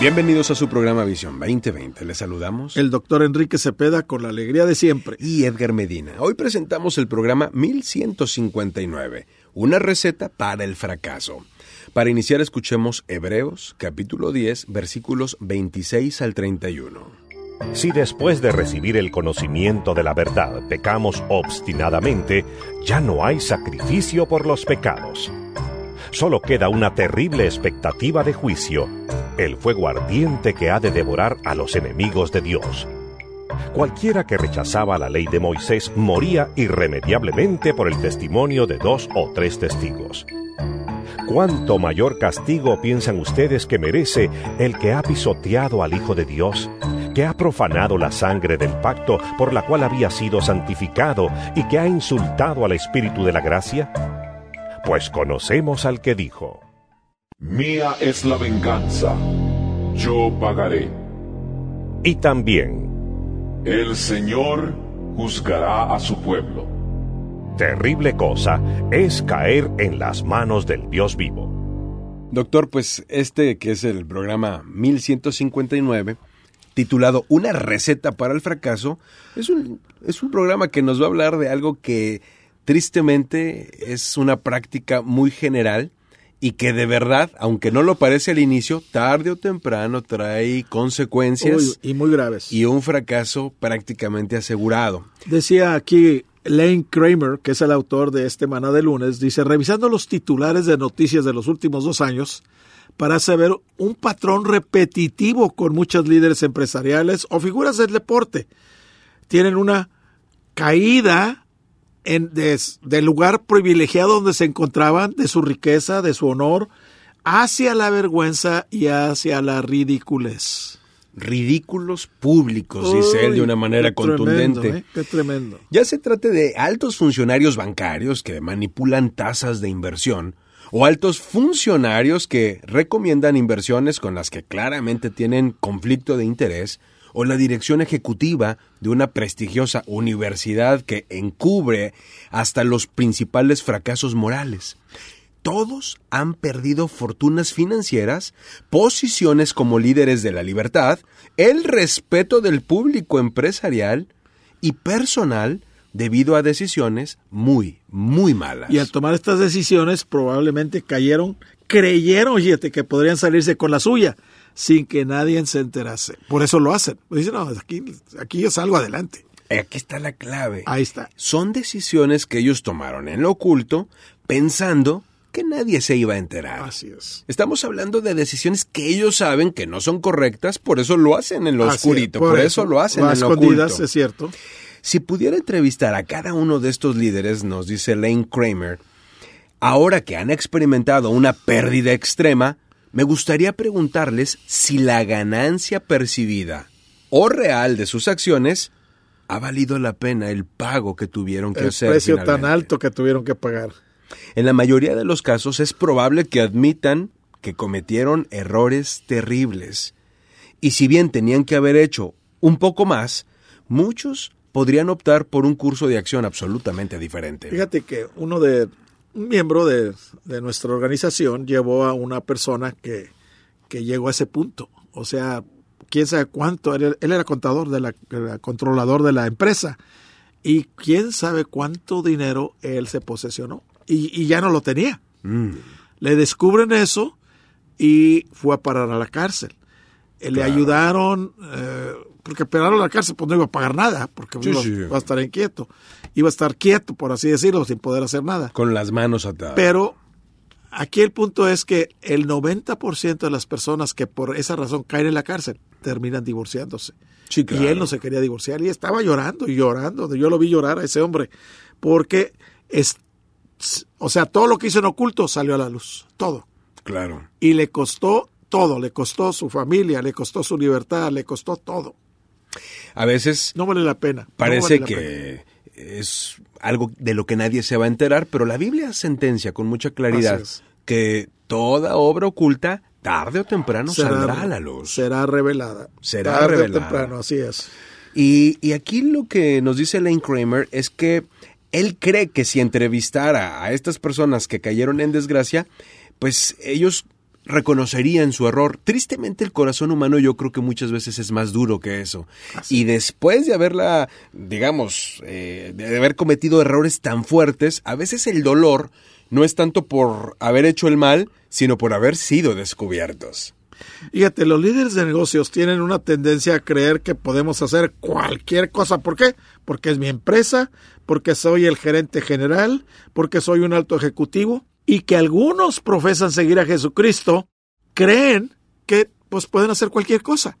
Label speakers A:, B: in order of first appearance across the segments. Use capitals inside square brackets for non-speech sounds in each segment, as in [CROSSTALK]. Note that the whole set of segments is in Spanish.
A: Bienvenidos a su programa Visión 2020. Les saludamos.
B: El doctor Enrique Cepeda con la alegría de siempre.
A: Y Edgar Medina. Hoy presentamos el programa 1159, una receta para el fracaso. Para iniciar escuchemos Hebreos capítulo 10 versículos 26 al 31.
C: Si después de recibir el conocimiento de la verdad pecamos obstinadamente, ya no hay sacrificio por los pecados. Solo queda una terrible expectativa de juicio, el fuego ardiente que ha de devorar a los enemigos de Dios. Cualquiera que rechazaba la ley de Moisés moría irremediablemente por el testimonio de dos o tres testigos. ¿Cuánto mayor castigo piensan ustedes que merece el que ha pisoteado al Hijo de Dios, que ha profanado la sangre del pacto por la cual había sido santificado y que ha insultado al Espíritu de la gracia? Pues conocemos al que dijo,
D: Mía es la venganza, yo pagaré.
C: y también,
D: El Señor juzgará a su pueblo.
C: terrible cosa es caer en las manos del Dios vivo.
A: Doctor, pues este que es el programa 1159, titulado Una receta para el fracaso, es un, es un programa que nos va a hablar de algo que tristemente es una práctica muy general y que de verdad, aunque no lo parece al inicio, tarde o temprano trae consecuencias
B: Uy, y muy graves.
A: y un fracaso prácticamente asegurado.
B: Decía aquí Lane Kramer, que es el autor de este Maná de lunes, dice, revisando los titulares de noticias de los últimos dos años, parece ver un patrón repetitivo con muchos líderes empresariales o figuras del deporte. Tienen una caída en, de- del lugar privilegiado donde se encontraban, de su riqueza, de su honor, hacia la vergüenza y hacia la ridiculez.
A: Ridículos públicos, dice él de una manera
B: qué tremendo,
A: contundente.
B: ¿eh? Qué tremendo.
A: Ya se trate de altos funcionarios bancarios que manipulan tasas de inversión o altos funcionarios que recomiendan inversiones con las que claramente tienen conflicto de interés o la dirección ejecutiva de una prestigiosa universidad que encubre hasta los principales fracasos morales. Todos han perdido fortunas financieras, posiciones como líderes de la libertad, el respeto del público empresarial y personal debido a decisiones muy, muy malas.
B: Y al tomar estas decisiones probablemente cayeron, creyeron, que podrían salirse con la suya sin que nadie se enterase. Por eso lo hacen. Dicen, no, aquí, aquí yo salgo adelante.
A: Aquí está la clave.
B: Ahí está.
A: Son decisiones que ellos tomaron en lo oculto pensando que nadie se iba a enterar.
B: Así es.
A: Estamos hablando de decisiones que ellos saben que no son correctas, por eso lo hacen en lo
B: Así es.
A: oscurito, por, eso, lo hacen en lo oculto.
B: es cierto.
A: Si pudiera entrevistar a cada uno de estos líderes, nos dice Lane Kramer, ahora que han experimentado una pérdida extrema, me gustaría preguntarles si la ganancia percibida o real de sus acciones ha valido la pena el pago que tuvieron que
B: El
A: hacer.
B: precio tan alto que tuvieron que pagar.
A: En la mayoría de los casos es probable que admitan que cometieron errores terribles. Y si bien tenían que haber hecho un poco más, muchos podrían optar por un curso de acción absolutamente diferente.
B: Fíjate que uno de un miembro de, de nuestra organización llevó a una persona que, que llegó a ese punto. O sea, quién sabe cuánto. Él, él era contador de la, era controlador de la empresa. Y quién sabe cuánto dinero él se posesionó. Y, y ya no lo tenía.
A: Mm,
B: Le descubren eso y fue a parar a la cárcel. Eh, Le
A: Claro.
B: ayudaron, eh, porque a la cárcel pues no iba a pagar nada, porque
A: Sí,
B: iba,
A: sí.
B: iba a estar inquieto. Iba a estar quieto, por así decirlo, sin poder hacer nada.
A: con las manos atadas.
B: Pero aquí el punto es que el 90% de las personas que por esa razón caen en la cárcel terminan divorciándose.
A: Sí, claro.
B: Y él no se quería divorciar y estaba llorando y llorando. Yo lo vi llorar a ese hombre porque es, o sea, todo lo que hizo en oculto salió a la luz, todo.
A: Claro.
B: Y le costó todo, le costó su familia, le costó su libertad, le costó todo.
A: A veces
B: No vale la pena. no
A: parece
B: vale la pena.
A: que es algo de lo que nadie se va a enterar, pero la Biblia sentencia con mucha claridad que toda obra oculta tarde o temprano
B: será,
A: saldrá a la luz.
B: Será revelada.
A: Será
B: Tarde o temprano, así es.
A: Y, y aquí lo que nos dice Lane Kramer es que él cree que si entrevistara a estas personas que cayeron en desgracia, pues ellos reconocerían su error. Tristemente el corazón humano yo creo que muchas veces es más duro que eso. Y después de haberla, digamos, eh, de haber cometido errores tan fuertes, a veces el dolor no es tanto por haber hecho el mal, sino por haber sido descubiertos.
B: Fíjate, los líderes de negocios tienen una tendencia a creer que podemos hacer cualquier cosa. ¿Por qué? Porque es mi empresa, porque soy el gerente general, porque soy un alto ejecutivo y que algunos profesan seguir a Jesucristo, creen que pues pueden hacer cualquier cosa.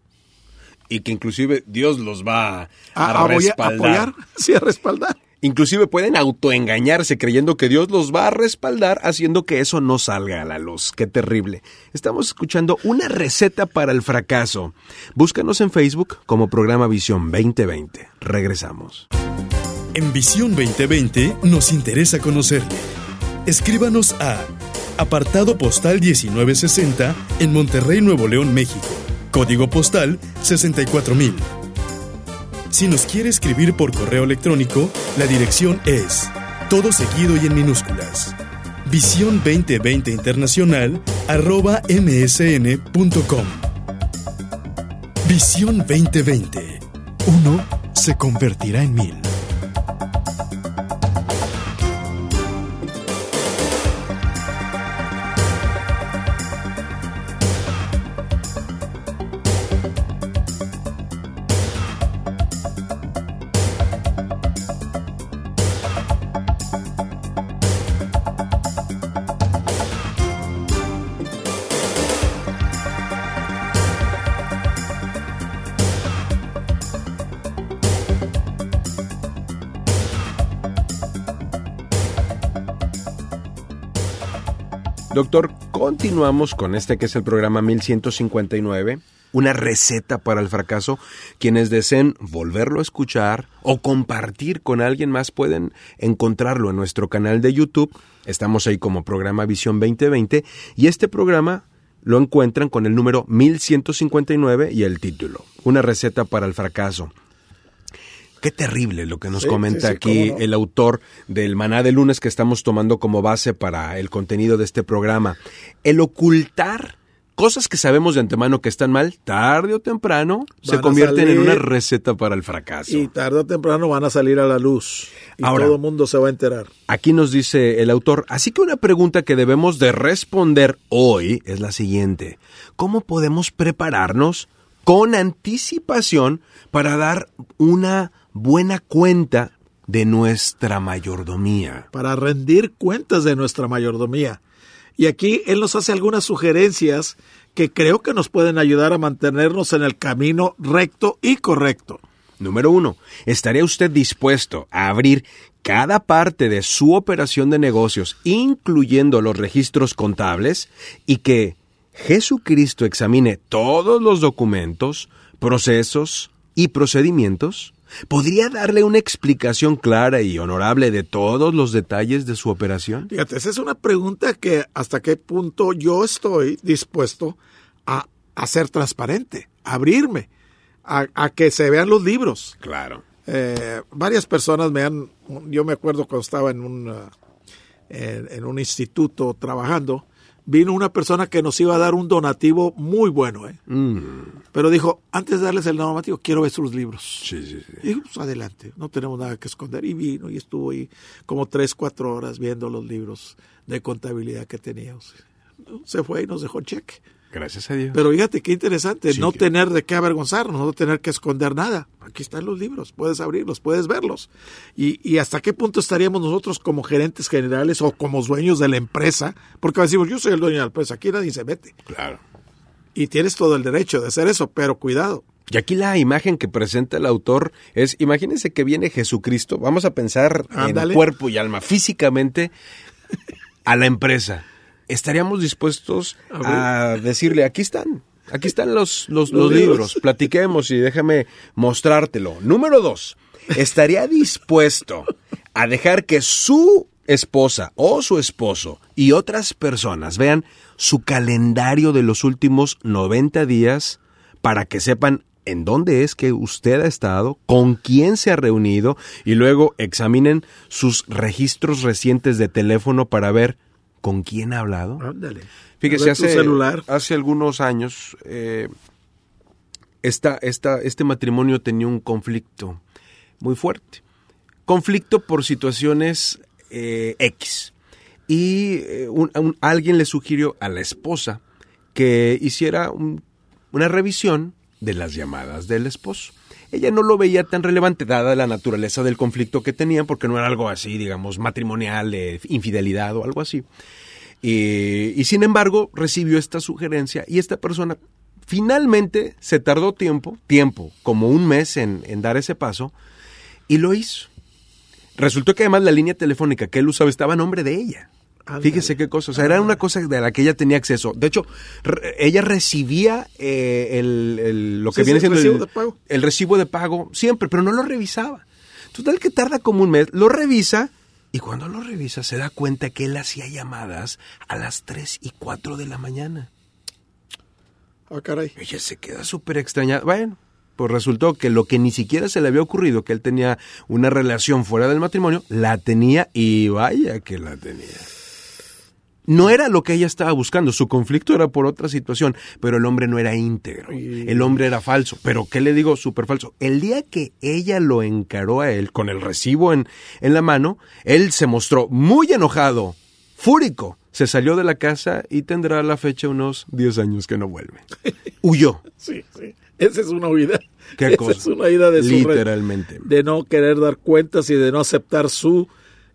A: Y que inclusive Dios los va a,
B: A,
A: respaldar.
B: apoyar, [LAUGHS] sí, a respaldar.
A: Inclusive pueden autoengañarse creyendo que Dios los va a respaldar haciendo que eso no salga a la luz. Qué terrible. Estamos escuchando una receta para el fracaso. Búscanos en Facebook como programa Visión 2020. Regresamos.
E: En Visión 2020 nos interesa conocerle. Escríbanos a apartado postal 1960 en Monterrey, Nuevo León, México. Código postal 64000. Si nos quiere escribir por correo electrónico, la dirección es todo seguido y en minúsculas. Visión 2020 Internacional arroba msn.com. Visión 2020. Uno se convertirá en mil.
A: Doctor, continuamos con este que es el programa 1159, una receta para el fracaso. Quienes deseen volverlo a escuchar o compartir con alguien más pueden encontrarlo en nuestro canal de YouTube. Estamos ahí como programa Visión 2020 y este programa lo encuentran con el número 1159 y el título, una receta para el fracaso. Qué terrible lo que nos
B: Sí,
A: comenta
B: sí, sí,
A: aquí
B: no.
A: el autor del Maná de lunes que estamos tomando como base para el contenido de este programa. El ocultar cosas que sabemos de antemano que están mal, tarde o temprano, se
B: Van
A: convierten en una receta para el fracaso.
B: Y tarde o temprano van a salir a la luz. Y
A: Ahora-
B: todo el mundo se va a enterar.
A: Aquí nos dice el autor, así que una pregunta que debemos de responder hoy es la siguiente. ¿Cómo podemos prepararnos con anticipación para dar una buena cuenta de nuestra mayordomía?
B: para rendir cuentas de nuestra mayordomía. Y aquí él nos hace algunas sugerencias que creo que nos pueden ayudar a mantenernos en el camino recto y correcto.
A: Número uno, ¿estaría usted dispuesto a abrir cada parte de su operación de negocios, incluyendo los registros contables, y que Jesucristo examine todos los documentos, procesos y procedimientos? ¿Podría darle una explicación clara y honorable de todos los detalles de su operación?
B: Fíjate, esa es una pregunta que hasta qué punto yo estoy dispuesto a, a ser transparente, a abrirme, a, a que se vean los libros.
A: Claro.
B: Eh, varias personas me han, yo me acuerdo cuando estaba en un, en, en un instituto trabajando, vino una persona que nos iba a dar un donativo muy bueno, ¿eh?
A: Mm,
B: pero dijo, antes de darles el donativo, quiero ver sus libros.
A: sí, sí, sí.
B: Y dijo, pues adelante, no tenemos nada que esconder. Y vino y estuvo ahí como tres, cuatro horas viendo los libros de contabilidad que teníamos. Se fue y nos dejó cheque.
A: Gracias a Dios.
B: Pero fíjate qué interesante,
A: Sí,
B: no
A: que-
B: tener de qué avergonzarnos, no tener que esconder nada. Aquí están los libros, puedes abrirlos, puedes verlos. Y, y hasta qué punto estaríamos nosotros como gerentes generales o como dueños de la empresa, porque decimos, yo soy el dueño de la empresa, aquí nadie se mete.
A: claro.
B: Y tienes todo el derecho de hacer eso, pero cuidado.
A: Y aquí la imagen que presenta el autor es, imagínense que viene Jesucristo, vamos a pensar
B: Ándale.
A: en cuerpo y alma, físicamente, a la empresa. ¿Estaríamos dispuestos a decirle, aquí están, Aquí están los, los, los libros. Platiquemos y déjame mostrártelo. Número dos. ¿Estaría dispuesto a dejar que su esposa o su esposo y otras personas vean su calendario de los últimos 90 días para que sepan en dónde es que usted ha estado, con quién se ha reunido y luego examinen sus registros recientes de teléfono para ver con quién ha hablado.
B: Ándale.
A: Fíjese, hace,
B: celular.
A: hace algunos años eh, esta, esta, este matrimonio tenía un conflicto muy fuerte. Conflicto por situaciones eh, X. Y eh, un- un- alguien le sugirió a la esposa que hiciera un- una revisión de las llamadas del esposo. Ella no lo veía tan relevante dada la naturaleza del conflicto que tenían, porque no era algo así, digamos, matrimonial, de infidelidad o algo así. Y, y sin embargo, recibió esta sugerencia y esta persona finalmente se tardó tiempo, tiempo, como un mes en, en dar ese paso, y lo hizo. Resultó que además la línea telefónica que él usaba estaba a nombre de ella. Fíjese qué cosa. O sea, era una cosa de la que ella tenía acceso. De hecho, re- ella recibía eh, el, el- lo que
B: Sí,
A: viene
B: sí, el
A: siendo
B: recibo
A: el,
B: de pago.
A: el recibo de pago siempre, pero no lo revisaba. Total que tarda como un mes, lo revisa y cuando lo revisa se da cuenta que él hacía llamadas a las 3 y 4 de la mañana.
B: Ah, caray.
A: Ella se queda súper extrañada. Bueno, pues resultó que lo que ni siquiera se le había ocurrido, que él tenía una relación fuera del matrimonio, la tenía y vaya que la tenía. No era lo que ella estaba buscando, su conflicto era por otra situación, pero el hombre no era íntegro, el hombre era falso. Pero, ¿qué le digo? Súper falso. El día que ella lo encaró a él con el recibo en, en la mano, él se mostró muy enojado, fúrico, se salió de la casa y tendrá a la fecha unos 10 años que no vuelve. [LAUGHS] Huyó.
B: Sí, sí. Esa es una huida.
A: ¿Qué
B: Esa
A: cosa?
B: es una huida de su
A: Literalmente.
B: de no querer dar cuentas y de no aceptar su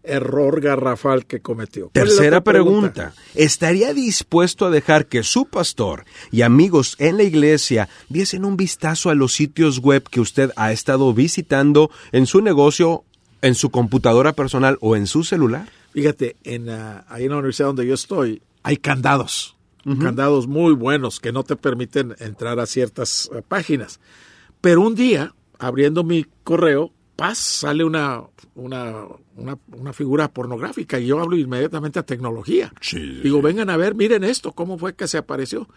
B: error garrafal que cometió. ¿Cuál es la
A: Tercera pregunta. ¿Estaría dispuesto a dejar que su pastor y amigos en la iglesia diesen un vistazo a los sitios web que usted ha estado visitando en su negocio, en su computadora personal o en su celular?
B: Fíjate, en, ah, ahí en la universidad donde yo estoy, hay candados. Candados muy buenos que no te permiten entrar a ciertas eh, páginas. Pero un día, abriendo mi correo, paz, sale una, una, una, una figura pornográfica y yo hablo inmediatamente a tecnología. Digo, vengan a ver, miren esto, cómo fue que se apareció.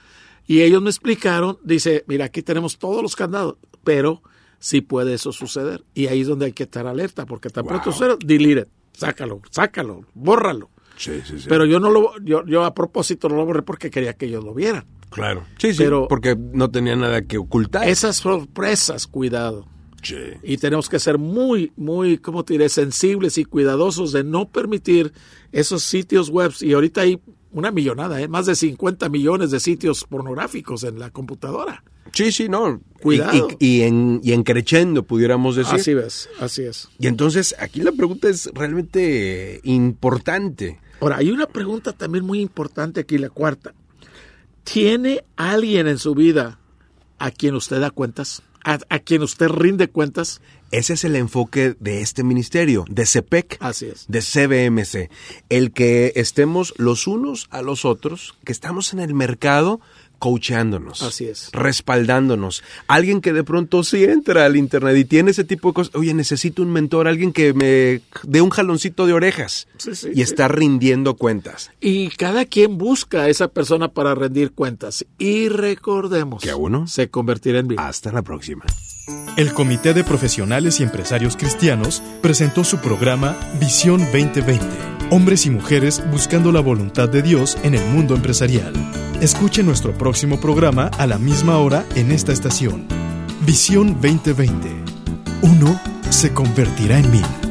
B: Y ellos me explicaron, dice, mira, aquí tenemos todos los candados, pero sí puede eso suceder. Y ahí es donde hay que estar alerta, porque tan pronto suceda, delete it, sácalo, sácalo, bórralo.
A: Sí, sí, sí.
B: Pero yo no lo, yo, yo a propósito no lo borré porque quería que ellos lo vieran.
A: claro. Sí, sí.
B: Pero-
A: porque no tenía nada que ocultar.
B: Esas sorpresas, cuidado.
A: Sí.
B: Y tenemos que ser muy, muy, ¿cómo te diré?, sensibles y cuidadosos de no permitir esos sitios web. Y ahorita hay una millonada, ¿eh? más de 50 millones de sitios pornográficos en la computadora.
A: Sí, sí, no.
B: Cuidado.
A: Y, y- y en, y en creciendo, pudiéramos decir.
B: Así ves, así es.
A: Y entonces aquí la pregunta es realmente importante.
B: Ahora, hay una pregunta también muy importante aquí, la cuarta. ¿Tiene alguien en su vida a quien usted da cuentas? ¿A, a quien usted rinde cuentas?
A: Ese es el enfoque de este ministerio, de CEPEC,
B: Así es.
A: de CBMC. El que estemos los unos a los otros, que estamos en el mercado coacheándonos.
B: Así es.
A: Respaldándonos. Alguien que de pronto sí entra al internet y tiene ese tipo de cosas. Oye, necesito un mentor, alguien que me dé un jaloncito de orejas.
B: Sí, sí,
A: y
B: sí.
A: está rindiendo cuentas.
B: Y cada quien busca a esa persona para rendir cuentas. Y recordemos
A: Que a uno
B: se convertirá en mil.
A: Hasta la próxima.
E: El Comité de Profesionales y Empresarios Cristianos presentó su programa Visión 2020. Hombres y mujeres buscando la voluntad de Dios en el mundo empresarial. Escuche nuestro próximo programa a la misma hora en esta estación. Visión 2020. Uno se convertirá en mil.